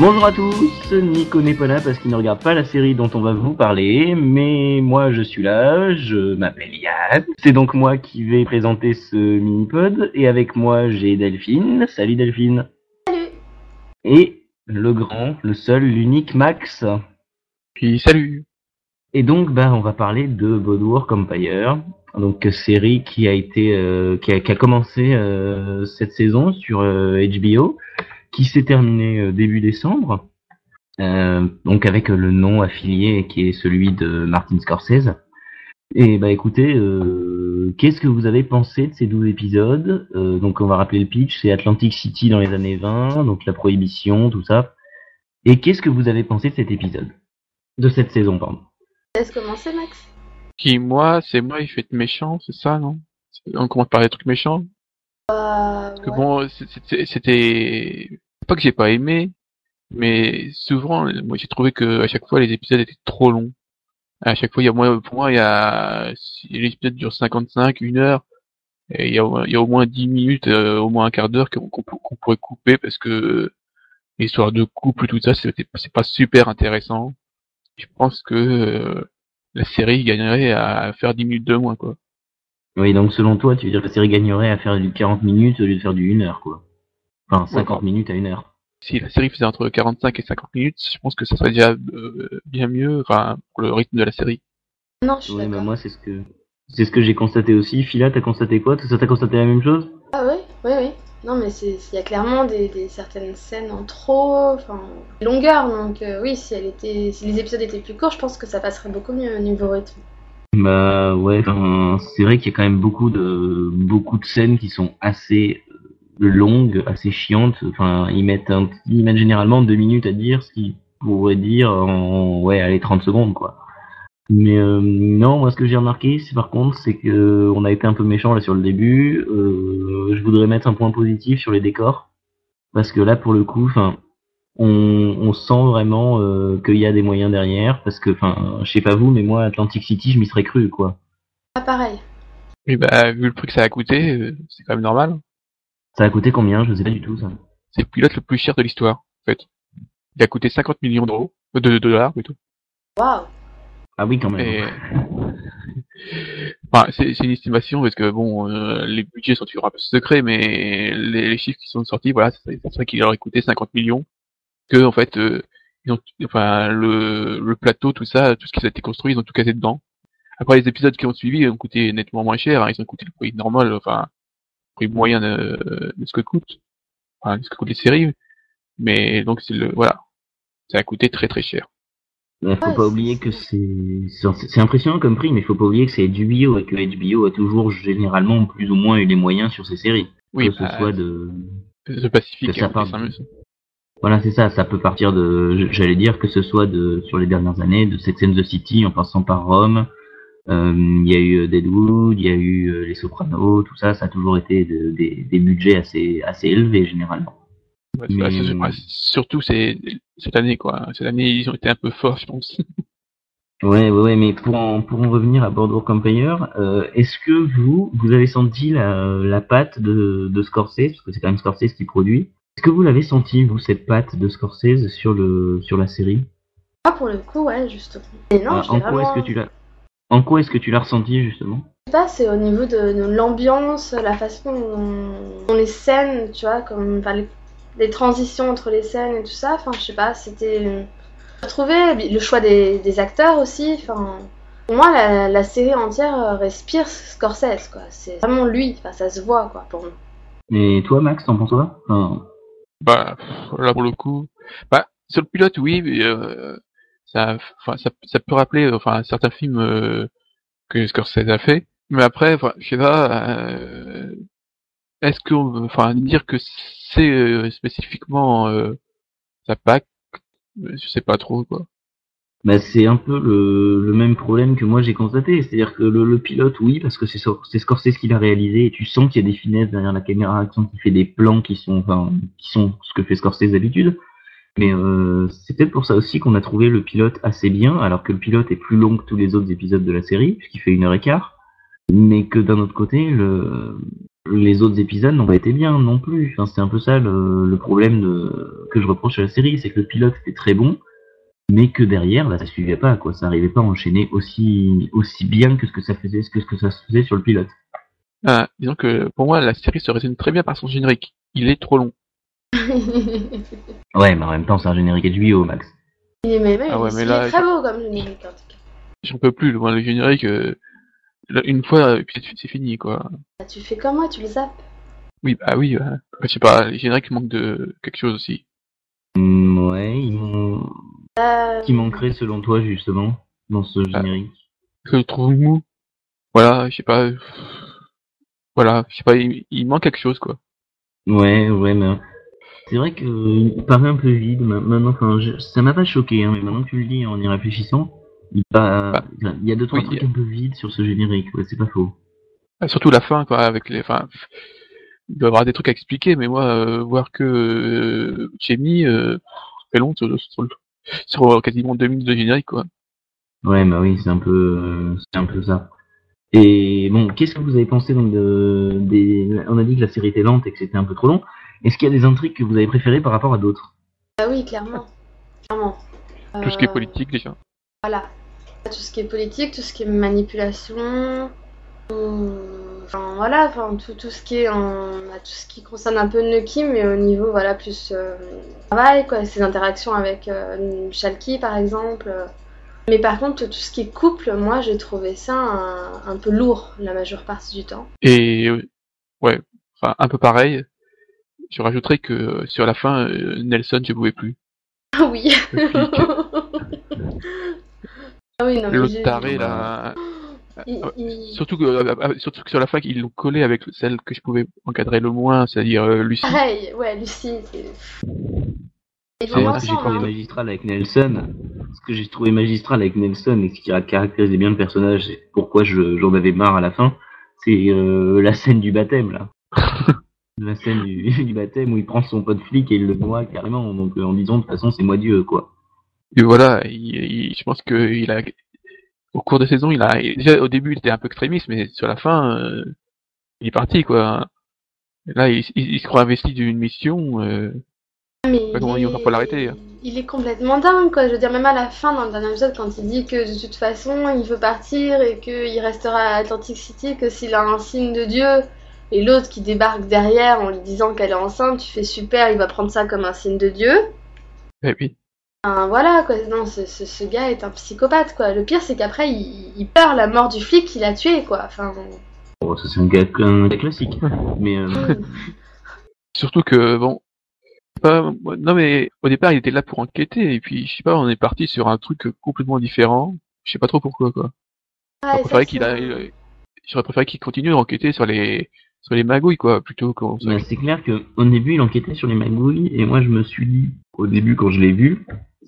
Bonjour à tous, Nico n'est pas là parce qu'il ne regarde pas la série dont on va vous parler, mais moi je suis là, je m'appelle Yann. C'est donc moi qui vais présenter ce mini-pod, et avec moi j'ai Delphine. Salut Delphine. Salut. Et le grand, le seul, l'unique Max. Puis salut. Et donc bah on va parler de Boardwalk Empire, donc série qui a été euh, qui, a, qui, a, commencé euh, cette saison sur euh, HBO qui s'est terminée euh, début décembre euh, donc avec le nom affilié qui est celui de Martin Scorsese. Et bah écoutez euh, qu'est-ce que vous avez pensé de ces 12 épisodes? Donc on va rappeler le pitch c'est Atlantic City dans les années 20 donc la prohibition tout ça. Et qu'est-ce que vous avez pensé de cet épisode? De cette saison pardon. Laisse commencer Max. Qui, moi, c'est moi, il fait être méchant, c'est ça, non? On commence par les trucs méchants. euh, Parce que bon, c'était... Pas que j'ai pas aimé, mais souvent, moi j'ai trouvé que à chaque fois les épisodes étaient trop longs. À chaque fois, il y a moins, pour moi, il y a, si l'épisode dure 55, une heure, et il y a, il y a au moins 10 minutes, euh, au moins un quart d'heure qu'on qu'on pourrait couper parce que l'histoire de couple, tout ça, c'est pas super intéressant. Je pense que euh, la série gagnerait à faire 10 minutes de moins, quoi. Oui, donc selon toi, tu veux dire que la série gagnerait à faire du 40 minutes au lieu de faire du 1 heure, quoi. Enfin, 50 ouais, minutes à 1 heure. Si la série faisait entre 45 et 50 minutes, je pense que ça serait déjà euh, bien mieux, pour le rythme de la série. Non, je suis ouais, bah moi, c'est ce que c'est ce que j'ai constaté aussi. Phila, t'as constaté quoi? Ça, t'as constaté la même chose? Ah oui, oui, oui. Non, mais il y a clairement des, des, certaines scènes en trop, enfin, longueur. Donc euh, oui, si elle était, si les épisodes étaient plus courts, je pense que ça passerait beaucoup mieux au niveau rythme. Bah ouais, c'est vrai qu'il y a quand même beaucoup de beaucoup de scènes qui sont assez longues, assez chiantes. Enfin, ils mettent un, ils mettent généralement deux minutes à dire ce qu'ils pourraient dire en ouais, allez 30 secondes quoi. Mais euh, non, moi ce que j'ai remarqué, c'est par contre, c'est que on a été un peu méchant là sur le début. Euh, je voudrais mettre un point positif sur les décors parce que là, pour le coup, enfin, on, on sent vraiment euh, qu'il y a des moyens derrière. Parce que, enfin, je sais pas vous, mais moi, Atlantic City, je m'y serais cru, quoi. Ah pareil. Oui, bah vu le prix que ça a coûté, euh, c'est quand même normal. Ça a coûté combien? Je sais pas du tout ça. C'est le pilote le plus cher de l'histoire, en fait. Il a coûté 50 millions d'euros, de, de dollars plutôt. Waouh. Ah oui, quand même. Et... enfin, c'est une estimation parce que bon, euh, les budgets sont toujours un peu secrets, mais les, les chiffres qui sont sortis, voilà, c'est vrai qu'il aurait coûté 50 millions. Que en fait, euh, ils ont, enfin, le, le plateau, tout ça, tout ce qui a été construit, ils ont tout cassé dedans. Après, les épisodes qui ont suivi ont coûté nettement moins cher. Hein, ils ont coûté le prix normal, enfin, le prix moyen de, de ce que coûte, enfin, de ce que coûtent les séries. Mais donc c'est le, voilà, ça a coûté très très cher. Il faut pas oublier que c'est c'est impressionnant comme prix, mais il faut pas oublier que c'est HBO et que HBO a toujours généralement plus ou moins eu les moyens sur ses séries. Oui, que ce bah, soit de The Pacific. que ça parte... Voilà, c'est ça. Ça peut partir de, j'allais dire que ce soit de sur les dernières années, de Sex and the City en passant par Rome. Euh, Il y a eu Deadwood, il y a eu Les Sopranos, tout ça. Ça a toujours été de, des, des budgets assez assez élevés généralement. Ouais, mais... surtout c'est cette année quoi. Cette année ils ont été un peu forts je pense. ouais ouais ouais mais pour en, pour en revenir à Boardwalk Empire, euh, est-ce que vous vous avez senti la, la patte de, de Scorsese? Parce que c'est quand même Scorsese qui produit. Est-ce que vous l'avez senti vous cette patte de Scorsese sur le sur la série? Ah pour le coup ouais justement. Et non, ah, en quoi vraiment... est-ce que tu l'as en quoi est-ce que tu l'as ressenti justement? Je sais pas, c'est au niveau de, de l'ambiance, la façon dont, dont les scènes, tu vois, comme enfin, les les transitions entre les scènes et tout ça. Enfin, je sais pas, c'était. Retrouver le choix des, des acteurs aussi. Enfin, pour moi, la, la, série entière respire Scorsese, quoi. C'est vraiment lui. Enfin, ça se voit, quoi, pour moi. Et toi, Max, t'en penses quoi? Enfin... Bah, là pour le coup, bah sur le pilote, oui, mais euh, ça, ça, ça peut rappeler, enfin, certains films euh, que Scorsese a fait. Mais après, je sais pas. Euh, est-ce qu'on enfin dire que c'est euh, spécifiquement euh, sa PAC je sais pas trop quoi bah c'est un peu le, le, même problème que moi j'ai constaté. C'est-à-dire que le, le, pilote oui parce que c'est Scorsese qui l'a réalisé et tu sens qu'il y a des finesses derrière la caméra qu'il fait des plans qui sont enfin qui sont ce que fait Scorsese d'habitude. Mais euh, c'est peut-être pour ça aussi qu'on a trouvé le pilote assez bien alors que le pilote est plus long que tous les autres épisodes de la série puisqu'il fait une heure et quart. Mais que d'un autre côté le les autres épisodes n'ont pas été bien non plus. Enfin, c'est un peu ça le, le problème de, que je reproche à la série, c'est que le pilote était très bon, mais que derrière, bah, ça suivait pas, quoi. Ça arrivait pas à enchaîner aussi, aussi bien que ce que ça faisait, que ce que ça se faisait sur le pilote. Ah, disons que pour moi, la série se résume très bien par son générique. Il est trop long. Ouais, mais en même temps, c'est un générique HBO, Max. il est, mais, mais, Ah ouais, il mais est là- très beau comme générique en tout cas. J'en peux plus, le générique, euh, une fois, et puis c'est- c'est fini, quoi. Bah, tu fais comme moi, tu le zappes. Oui, bah oui, euh, je sais pas, les génériques manquent de quelque chose aussi. Mm, ouais, ils Euh, qui manquerait selon toi, justement, dans ce Ah. générique Que je trouve mou. Voilà, je sais pas. euh, Voilà, je sais pas, il, il manque quelque chose, quoi. Ouais, ouais, mais c'est vrai que euh, il paraît un peu vide ma- maintenant. Enfin, je- ça m'a pas choqué, hein, mais maintenant que tu le dis en y réfléchissant, il, Bah, il y a deux trois oui, trucs un peu vides sur ce générique. Ouais, c'est pas faux. Ah, Surtout la fin, quoi, avec les, enfin, il doit y avoir des trucs à expliquer, mais moi, euh, voir que euh, Jamie, euh, fait long sur, sur, le- sur euh, quasiment deux minutes de générique, quoi. Ouais, bah oui, c'est un peu, euh, c'est un peu ça. Et bon, qu'est-ce que vous avez pensé donc de, des, on a dit que la série était lente et que c'était un peu trop long. Est-ce qu'il y a des intrigues que vous avez préférées par rapport à d'autres? Bah oui, clairement. Clairement. Tout ce qui est Euh, politique, déjà. Voilà. Tout ce qui est politique, tout ce qui est manipulation. Enfin voilà, enfin tout, tout ce qui est en, bah, tout ce qui concerne un peu Nuki, mais au niveau voilà plus euh, travail quoi, ses interactions avec euh, Shalky par exemple. Mais par contre tout ce qui est couple, moi j'ai trouvé ça un, un peu lourd la majeure partie du temps. Et, ouais, enfin, un peu pareil. Je rajouterais que sur la fin, euh, Nelson, je pouvais plus. Ah oui. Ah oui non mais L'autre taré, là. Il- Ouais. il- Surtout que, euh, euh, surtout que sur la fin, ils l'ont collé avec celle que je pouvais encadrer le moins, c'est-à-dire euh, Lucie. Pareil, ouais Lucie. c'est- C'est- vont Moi, ce que j'ai trouvé hein. magistral avec Nelson, ce que j'ai trouvé magistral avec Nelson et ce qui a caractérisé bien le personnage et pourquoi je- j'en avais marre à la fin, c'est euh, la scène du baptême là. la scène du, du baptême où il prend son pote flic et il le noie carrément, donc euh, en disant de toute façon c'est moi Dieu quoi. Et voilà, il, il- je pense que il a, au cours des saisons, il a, déjà au début, il était un peu extrémiste, mais sur la fin, euh, il est parti, quoi. Là, il, il- il se croit investi d'une mission, euh, Mais pas comment il faire pour l'arrêter, hein. Il est complètement dingue, quoi. Je veux dire, même à la fin, dans le dernier épisode, quand il dit que de toute façon, il veut partir et qu'il restera à Atlantic City que s'il a un signe de Dieu. Et l'autre qui débarque derrière en lui disant qu'elle est enceinte, tu fais super, il va prendre ça comme un signe de Dieu. et puis, Enfin, voilà, quoi. Non, ce, ce, ce gars est un psychopathe, quoi. Le pire, c'est qu'après, il, il peur la mort du flic qu'il a tué, quoi. Enfin, Bon, ça c'est un gars, un gars classique, mais euh, surtout que, bon, pas, non mais, au départ, il était là pour enquêter, et puis, je sais pas, on est parti sur un truc complètement différent, je sais pas trop pourquoi, quoi. Ouais, J'aurais préféré qu'il j'aurais préféré qu'il continue d'enquêter sur les, sur les magouilles, quoi, plutôt qu'on c'est clair que au début il enquêtait sur les magouilles et moi je me suis dit au début quand je l'ai vu,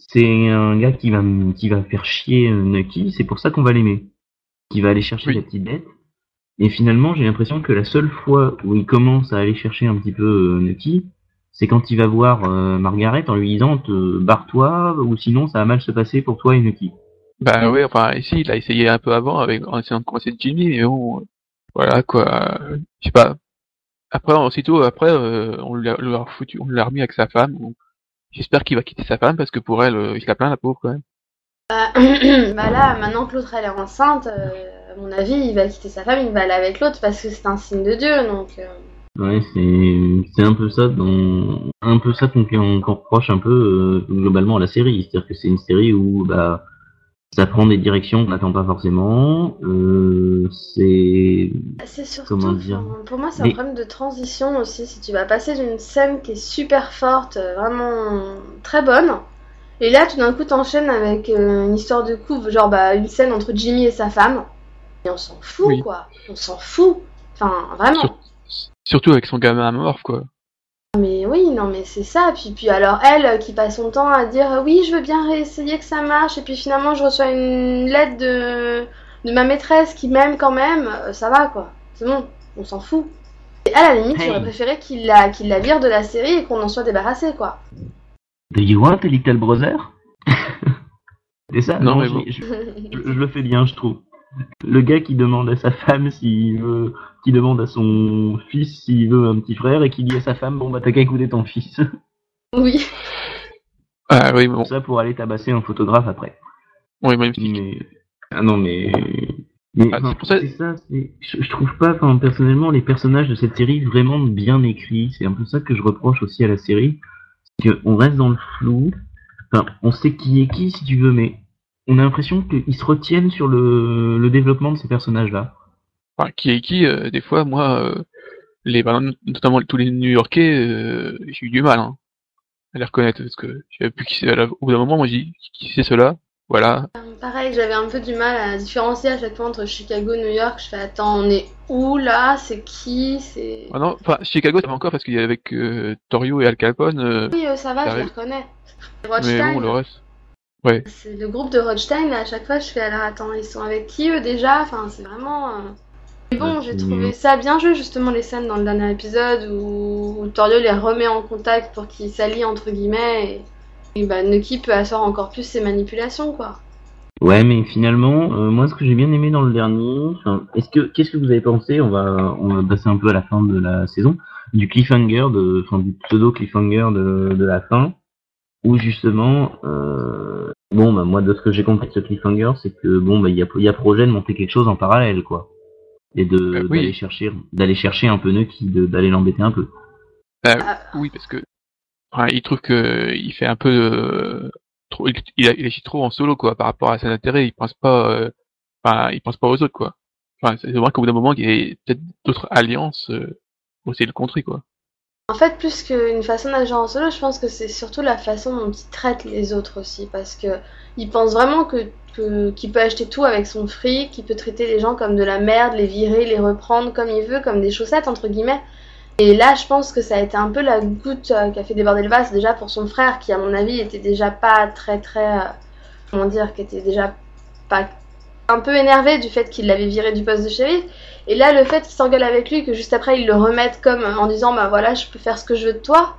c'est un gars qui va qui va faire chier euh, Nucky, c'est pour ça qu'on va l'aimer, qui va aller chercher Oui. la petite bête. Et finalement, j'ai l'impression que la seule fois où il commence à aller chercher un petit peu euh, Nucky, c'est quand il va voir euh, Margaret en lui disant barre-toi ou sinon ça va mal se passer pour toi et Nucky. Bah ouais, enfin ici il a essayé un peu avant avec en essayant de commencer Jimmy, mais bon, voilà quoi, je sais pas. Après aussitôt après euh, on l'a on l'a foutu, on l'a remis avec sa femme. J'espère qu'il va quitter sa femme parce que pour elle, euh, il se la plaint la pauvre quand même. Bah, bah là, maintenant que l'autre elle est enceinte, euh, à mon avis, il va quitter sa femme, il va aller avec l'autre parce que c'est un signe de Dieu, donc. euh, Ouais, c'est c'est un peu ça dans un peu ça qu'on qu'on reproche un peu euh, globalement à la série, c'est-à-dire que c'est une série où bah ça prend des directions qu'on n'attend pas forcément. Euh, c'est C'est surtout, Comment dire pour moi, c'est Mais- un problème de transition aussi. Si tu vas passer d'une scène qui est super forte, euh, vraiment très bonne, et là, tout d'un coup, t'enchaînes avec euh, une histoire de couple, genre bah, une scène entre Jimmy et sa femme, et on s'en fout, Oui. quoi. On s'en fout. Enfin, vraiment. Sur- Surtout avec son gamin amorphe quoi. Oui, non, mais c'est ça. Puis, puis alors, elle euh, qui passe son temps à dire euh, oui, je veux bien réessayer que ça marche, et puis finalement, je reçois une lettre de, de ma maîtresse qui m'aime quand même, euh, ça va quoi. C'est bon, on s'en fout. Et à la limite, Hey. j'aurais préféré qu'il la, qu'il la vire de la série et qu'on en soit débarrassé quoi. Do you want a little brother? C'est ça Non, mais je, bon. je, je- je le fais bien, je trouve. Le gars qui demande à sa femme s'il veut, qui demande à son fils s'il veut un petit frère et qui dit à sa femme bon bah t'as qu'à écouter ton fils. Oui. Ah oui, bon. Ça pour aller tabasser un photographe après. Oui, si. Mais ah non mais mais Ah, enfin, c'est ça- c'est ça. c'est- Je, je trouve pas, enfin personnellement, les personnages de cette série vraiment bien écrits. C'est un peu ça que je reproche aussi à la série, c'est qu'on reste dans le flou. Enfin, on sait qui est qui si tu veux, mais on a l'impression qu'ils se retiennent sur le, le développement de ces personnages-là. Enfin, qui est qui, euh, des fois, moi, euh, les, bah, notamment tous les New-Yorkais, euh, j'ai eu du mal hein, à les reconnaître parce que je savais plus qui c'est. à la- Au bout d'un moment, moi, j'ai dit qui c'est cela. Voilà. Pareil, j'avais un peu du mal à différencier à chaque fois entre Chicago et New York. Je fais attends, on est où là? C'est qui? C'est Ah non, enfin, Chicago, ça va encore parce qu'il y a avec euh, Torio et Al Capone, euh, oui, euh, ça va, je les reconnais. mais bon, le reste. Ouais. c'est le groupe de Rothstein. et À chaque fois, je fais alors attends, ils sont avec qui eux déjà? Enfin, c'est vraiment. euh, Mais bon, Ouais, j'ai c'est trouvé ça bien joué justement les scènes dans le dernier épisode où, où Torio les remet en contact pour qu'ils s'allient entre guillemets et, et bah, Nucky peut asseoir encore plus ses manipulations quoi. Ouais, mais finalement, euh, moi, ce que j'ai bien aimé dans le dernier, enfin, est-ce que, qu'est-ce que vous avez pensé? On va, on va passer un peu à la fin de la saison du cliffhanger, de, enfin, du pseudo cliffhanger de, de la fin, où justement, euh, bon, bah, moi, de ce que j'ai compris de ce cliffhanger, c'est que bon, bah, il y a, il y a projet de monter quelque chose en parallèle, quoi, et de Euh, oui. d'aller chercher, d'aller chercher un peu Nucky, de- d'aller l'embêter un peu. Bah, Ah, oui, parce que enfin, il trouve que il fait un peu euh, trop, il, il, il agit trop en solo quoi par rapport à ses intérêts. Il pense pas, euh, enfin, il pense pas aux autres quoi. Enfin, c'est vrai qu'au bout d'un moment, il y a peut-être d'autres alliances euh, pour essayer de le contrer quoi. En fait, plus qu'une façon d'agir en solo, je pense que c'est surtout la façon dont il traite les autres aussi, parce que il pense vraiment que qu'il peut acheter tout avec son fric, qu'il peut traiter les gens comme de la merde, les virer, les reprendre comme il veut, comme des chaussettes entre guillemets. Et là, je pense que ça a été un peu la goutte euh, qui a fait déborder le vase déjà pour son frère, qui à mon avis était déjà pas très très, euh, comment dire, qui était déjà pas un peu énervé du fait qu'il l'avait viré du poste de shérif. Et là, le fait qu'il s'engueule avec lui, que juste après il le remette comme en disant bah voilà, je peux faire ce que je veux de toi.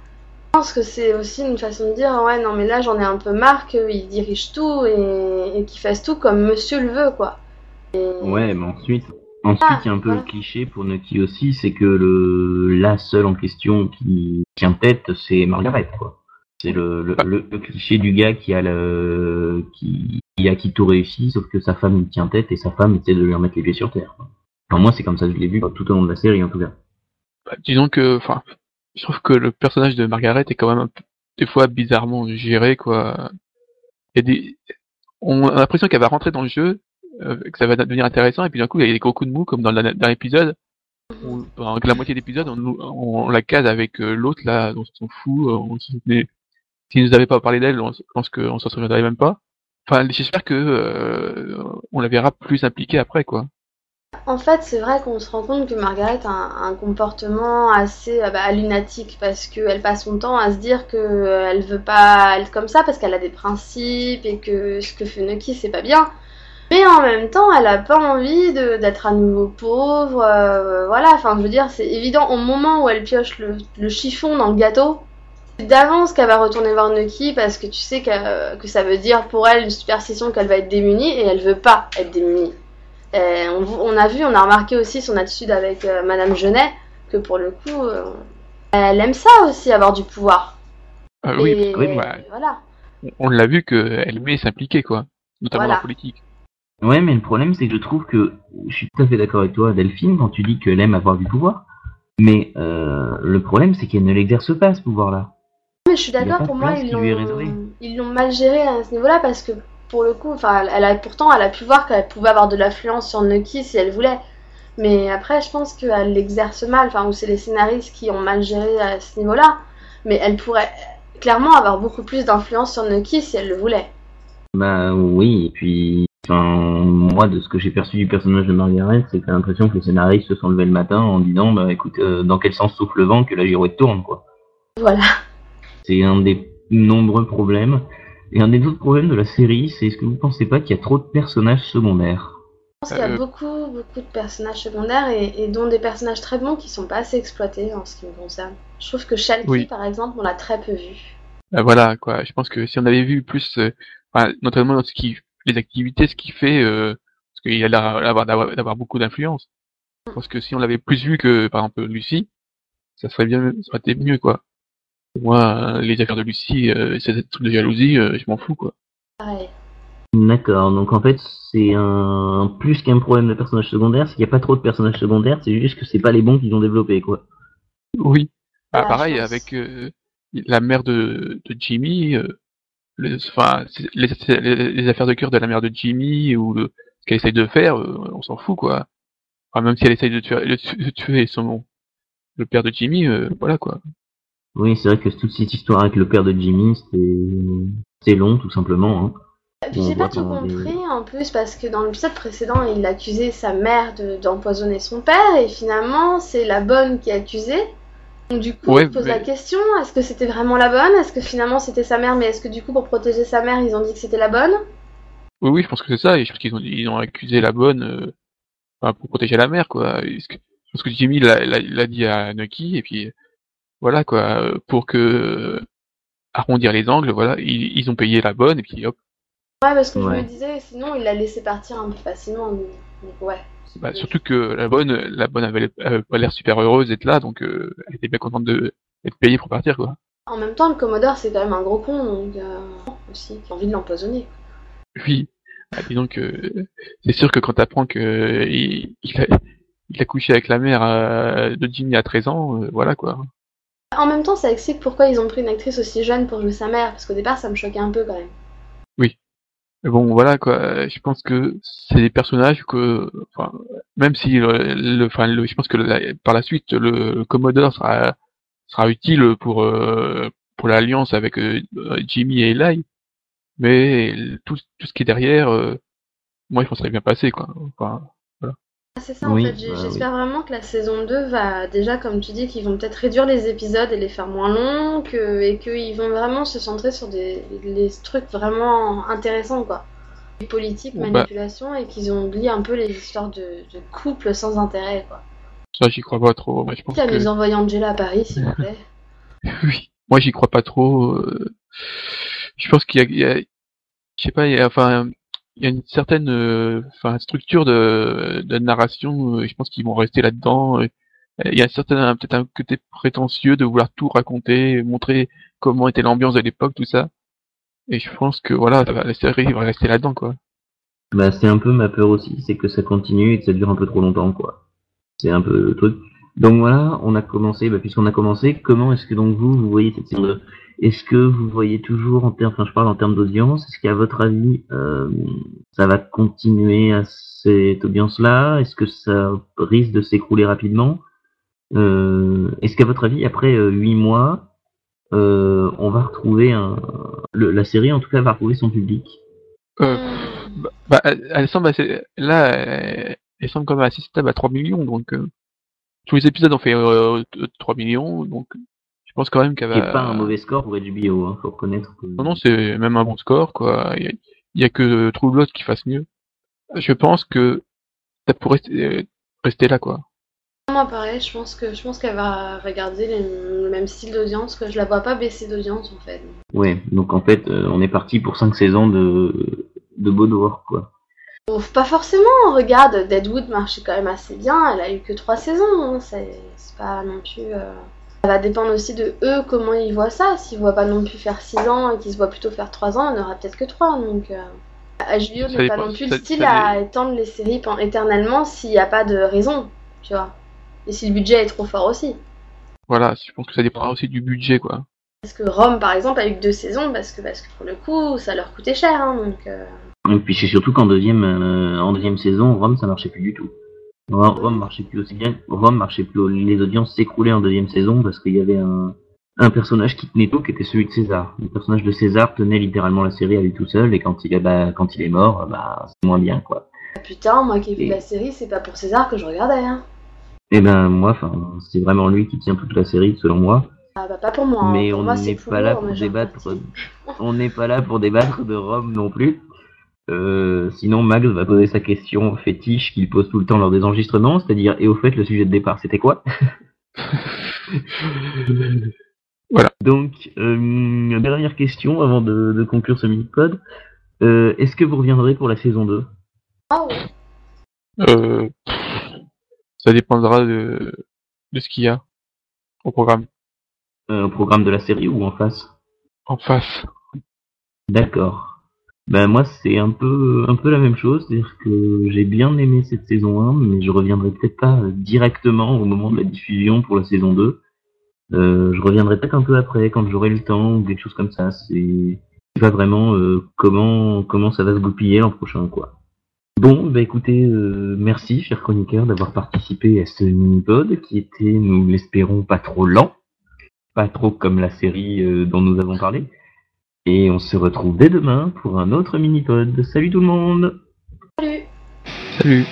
Je pense que c'est aussi une façon de dire ouais non mais là j'en ai un peu marre qu'il dirige tout et, et qu'il fasse tout comme Monsieur le veut quoi. Et- Ouais, mais ensuite, ensuite, Ah, il y a un peu voilà. le cliché pour Nucky aussi, c'est que le, la seule en question qui tient tête, c'est Margaret, quoi. C'est le, le, le, le cliché du gars qui a le, qui, qui a qui tout réussi, sauf que sa femme tient tête et sa femme essaie de lui remettre les pieds sur terre. quoi. Enfin, moi, c'est comme ça que je l'ai vu tout au long de la série, en tout cas. Bah, disons que, enfin, je trouve que le personnage de Margaret est quand même des fois bizarrement géré quoi. A des, on a l'impression qu'elle va rentrer dans le jeu, euh, que ça va devenir intéressant, et puis d'un coup il y a des gros coups de mou comme dans, l'épisode. où, la moitié de l'épisode, on, la case avec euh, l'autre là, on s'en fout. euh, On se souvenait- S'il nous avait pas parlé d'elle, on, je pense qu'on s'en souviendrait même pas. Enfin, j'espère que euh, on la verra plus impliquée après quoi. En fait, c'est vrai qu'on se rend compte que Margaret a un, comportement assez euh, bah, lunatique parce qu'elle passe son temps à se dire que euh, veut pas être comme ça parce qu'elle a des principes et que ce que fait Nucky c'est pas bien. Mais en même temps, elle a pas envie d'être à nouveau pauvre. euh, voilà, enfin, je veux dire, c'est évident au moment où elle pioche le, le chiffon dans le gâteau, c'est d'avance qu'elle va retourner voir Nucky parce que tu sais que, que ça veut dire pour elle une superstition qu'elle va être démunie et elle veut pas être démunie. Euh, on, on a vu, on a remarqué aussi son attitude avec euh, Madame Genet, que pour le coup, euh, elle aime ça aussi, avoir du pouvoir. Euh, oui, Et parce que, bah, voilà. on l'a vu qu'elle aimait s'impliquer quoi, notamment Voilà. en politique. Ouais, mais le problème, c'est que je trouve que, je suis tout à fait d'accord avec toi, Delphine, quand tu dis qu'elle aime avoir du pouvoir. Mais euh, le problème, c'est qu'elle ne l'exerce pas, ce pouvoir-là. Mais je suis d'accord, pour moi, ils l'ont mal géré à ce niveau-là parce que pour le coup, enfin, elle a pourtant, elle a pu voir qu'elle pouvait avoir de l'influence sur Nucky si elle voulait. Mais après, je pense qu'elle l'exerce mal, enfin, ou c'est les scénaristes qui ont mal géré à ce niveau-là. Mais elle pourrait clairement avoir beaucoup plus d'influence sur Nucky si elle le voulait. Bah oui, et puis, enfin, moi, de ce que j'ai perçu du personnage de Margaret, c'est que j'ai l'impression que les scénaristes se sont levés le matin en disant, bah écoute, euh, dans quel sens souffle le vent que la girouette tourne, quoi. Voilà. C'est un des nombreux problèmes. Et un des autres problèmes de la série, c'est est-ce que vous pensez pas qu'il y a trop de personnages secondaires? Je pense qu'il y a Euh, beaucoup, beaucoup de personnages secondaires et, et dont des personnages très bons qui sont pas assez exploités en ce qui me concerne. Je trouve que Shalky, Oui. par exemple, on l'a très peu vu. Bah, voilà quoi. Je pense que si on avait vu plus, euh, enfin, notamment dans ce qui, les activités, ce qu'il fait, euh, Parce qu'il a l'air d'avoir, d'avoir beaucoup d'influence. Je pense que si on l'avait plus vu que, par exemple, Lucie, ça serait bien, ça aurait été mieux, quoi. Moi, les affaires de Lucie, euh, ces trucs de jalousie, euh, je m'en fous, quoi. Pareil. D'accord, donc en fait c'est un plus qu'un problème de personnage secondaire, c'est qu'il n'y a pas trop de personnages secondaires, c'est juste que c'est pas les bons qu'ils ont développés quoi. Oui. Bah, La pareil avec euh, la mère de, de Jimmy, euh, le- enfin les, les- les affaires de cœur de la mère de Jimmy ou le- ce qu'elle essaye de faire, euh, on s'en fout quoi. Enfin, même si elle essaye de tuer, de tu- de tuer son le père de Jimmy, euh, voilà quoi. Oui, c'est vrai que toute cette histoire avec le père de Jimmy, c'était c'est long tout simplement. Hein. Et Puis On j'ai pas tout des- compris en plus parce que dans l'épisode précédent il accusait sa mère de- d'empoisonner son père et finalement c'est la bonne qui est accusée. Donc du coup Ouais, on se pose mais- la question, est-ce que c'était vraiment la bonne? Est-ce que finalement c'était sa mère? Mais est-ce que du coup pour protéger sa mère ils ont dit que c'était la bonne? Oui oui, je pense que c'est ça et je pense qu'ils ont ils ont accusé la bonne euh, enfin, pour protéger la mère quoi. Est-ce que- Je pense que Jimmy l'a dit à Nucky et puis voilà quoi euh, pour que euh, arrondir les angles, voilà, ils, ils ont payé la bonne et puis hop. Ouais parce que je me disais sinon il l'a laissé partir un peu facilement. Donc donc ouais. Bah, surtout que la bonne, la bonne avait, avait pas l'air super heureuse d'être là, donc euh, elle était bien contente de d'être payée pour partir quoi. En même temps le Commodore c'est quand même un gros con donc euh, aussi qui a envie de l'empoisonner. Oui, Ah, disons que c'est sûr que quand t'apprends que il, il, a, il a couché avec la mère euh, de Jimmy à 13 ans, euh, voilà quoi. En même temps ça explique pourquoi ils ont pris une actrice aussi jeune pour jouer sa mère parce qu'au départ ça me choquait un peu quand même. Mais bon, voilà quoi. Je pense que c'est des personnages que, enfin, même si le, enfin, je pense que par la suite le, Commodore sera sera utile pour euh, pour l'alliance avec euh, Jimmy et Eli, mais tout tout ce qui est derrière, euh, moi je pense que ça bien passé quoi. C'est ça, Oui, en fait. Bah J'espère vraiment que la saison 2 va, déjà, comme tu dis, qu'ils vont peut-être réduire les épisodes et les faire moins longs, que, et qu'ils vont vraiment se centrer sur des les trucs vraiment intéressants, quoi. Les politiques, Bon, bah. manipulation, et qu'ils ont oublié un peu les histoires de, de couple sans intérêt, quoi. ça j'y crois pas trop. Moi je pense que nous envoyer Angela à Paris, s'il vous plaît. oui, moi j'y crois pas trop. euh, Je pense qu'il y a, il y a- je sais pas, il y a, enfin, il y a une certaine, euh, structure de, narration. euh, Je pense qu'ils vont rester là-dedans. euh, Il y a peut-être un côté prétentieux de vouloir tout raconter, montrer comment était l'ambiance de l'époque, tout ça. Et je pense que voilà, la série va rester là-dedans, quoi. Bah c'est un peu ma peur aussi, c'est que ça continue et que ça dure un peu trop longtemps quoi. C'est un peu le truc. Donc voilà, on a commencé, bah, puisqu'on a commencé, comment est-ce que donc vous, vous voyez cette saison 2 Est-ce que vous voyez toujours en termes, enfin je parle en termes d'audience, est-ce qu'à votre avis, euh, ça va continuer à cette audience-là? Est-ce que ça risque de s'écrouler rapidement? Euh, Est-ce qu'à votre avis, après euh, huit mois, euh, on va retrouver un, la série en tout cas va retrouver son public? Bah, bah, elle, semble assez, là, elle, semble même assez stable à 3 millions, donc tous les épisodes ont fait euh, 3 millions, donc je pense quand même qu'elle va. est pas un mauvais score pour HBO, hein, faut reconnaître. Que... Non, non, c'est même un bon score, quoi. Il y a, il y a que True Blood qui fasse mieux. Je pense que ça pourrait rester, rester là, quoi. Moi, pareil, je pense que je pense qu'elle va regarder les- le même style d'audience, que je la vois pas baisser d'audience, en fait. Ouais, donc en fait, euh, on est parti pour 5 saisons de, de devoir, quoi. Ouf, pas forcément, regarde, Deadwood marchait quand même assez bien, elle a eu que trois saisons, hein, c'est pas non plus... euh, Ça va dépendre aussi de eux, comment ils voient ça, s'ils voient pas non plus faire 6 ans et qu'ils se voient plutôt faire 3 ans, on aura peut-être que 3, donc... euh, HBO Ça n'est pas non plus le style à étendre les séries éternellement s'il n'y a pas de raison, tu vois. Et si le budget est trop fort aussi. Voilà, je pense que ça dépendra aussi du budget, quoi. Parce que Rome, par exemple, a eu que deux saisons, parce que, parce que pour le coup, ça leur coûtait cher, hein, donc... euh, Et puis c'est surtout qu'en deuxième, euh, en deuxième saison, Rome, ça marchait plus du tout. Rome, marchait plus aussi bien. Rome marchait plus. Les audiences s'écroulaient en deuxième saison parce qu'il y avait un, un personnage qui tenait tout, qui était celui de César. Le personnage de César tenait littéralement la série à lui tout seul, et quand il est, bah, quand il est mort, bah, c'est moins bien, quoi. Putain, moi qui ai vu Et- la série, c'est pas pour César que je regardais, hein. Et ben moi, c'est vraiment lui qui tient toute la série, selon moi. Ah bah pas pour moi, hein. Mais pour on n'est pas là pour débattre. On n'est pas là pour débattre de Rome non plus. Euh, sinon, Max va poser sa question fétiche qu'il pose tout le temps lors des enregistrements, c'est-à-dire et au fait le sujet de départ c'était quoi? Donc euh, dernière question avant de, de conclure ce mini-pod. Euh, Est-ce que vous reviendrez pour la saison 2 Ah. Euh, ça dépendra de, de ce qu'il y a au programme. Euh, au programme de la série ou en face? En face. D'accord. Ben moi c'est un peu un peu la même chose, c'est-à-dire que j'ai bien aimé cette saison 1, mais je reviendrai peut-être pas directement au moment de la diffusion pour la saison 2. Euh, je reviendrai peut-être un peu après quand j'aurai le temps ou quelque chose comme ça. C'est pas vraiment euh, comment comment ça va se goupiller l'an prochain quoi. Bon, bah écoutez, euh, merci cher chroniqueur d'avoir participé à ce mini-pod qui était, nous l'espérons, pas trop lent, pas trop comme la série dont nous avons parlé. Et on se retrouve dès demain pour un autre mini-pod. Salut tout le monde. Salut. Salut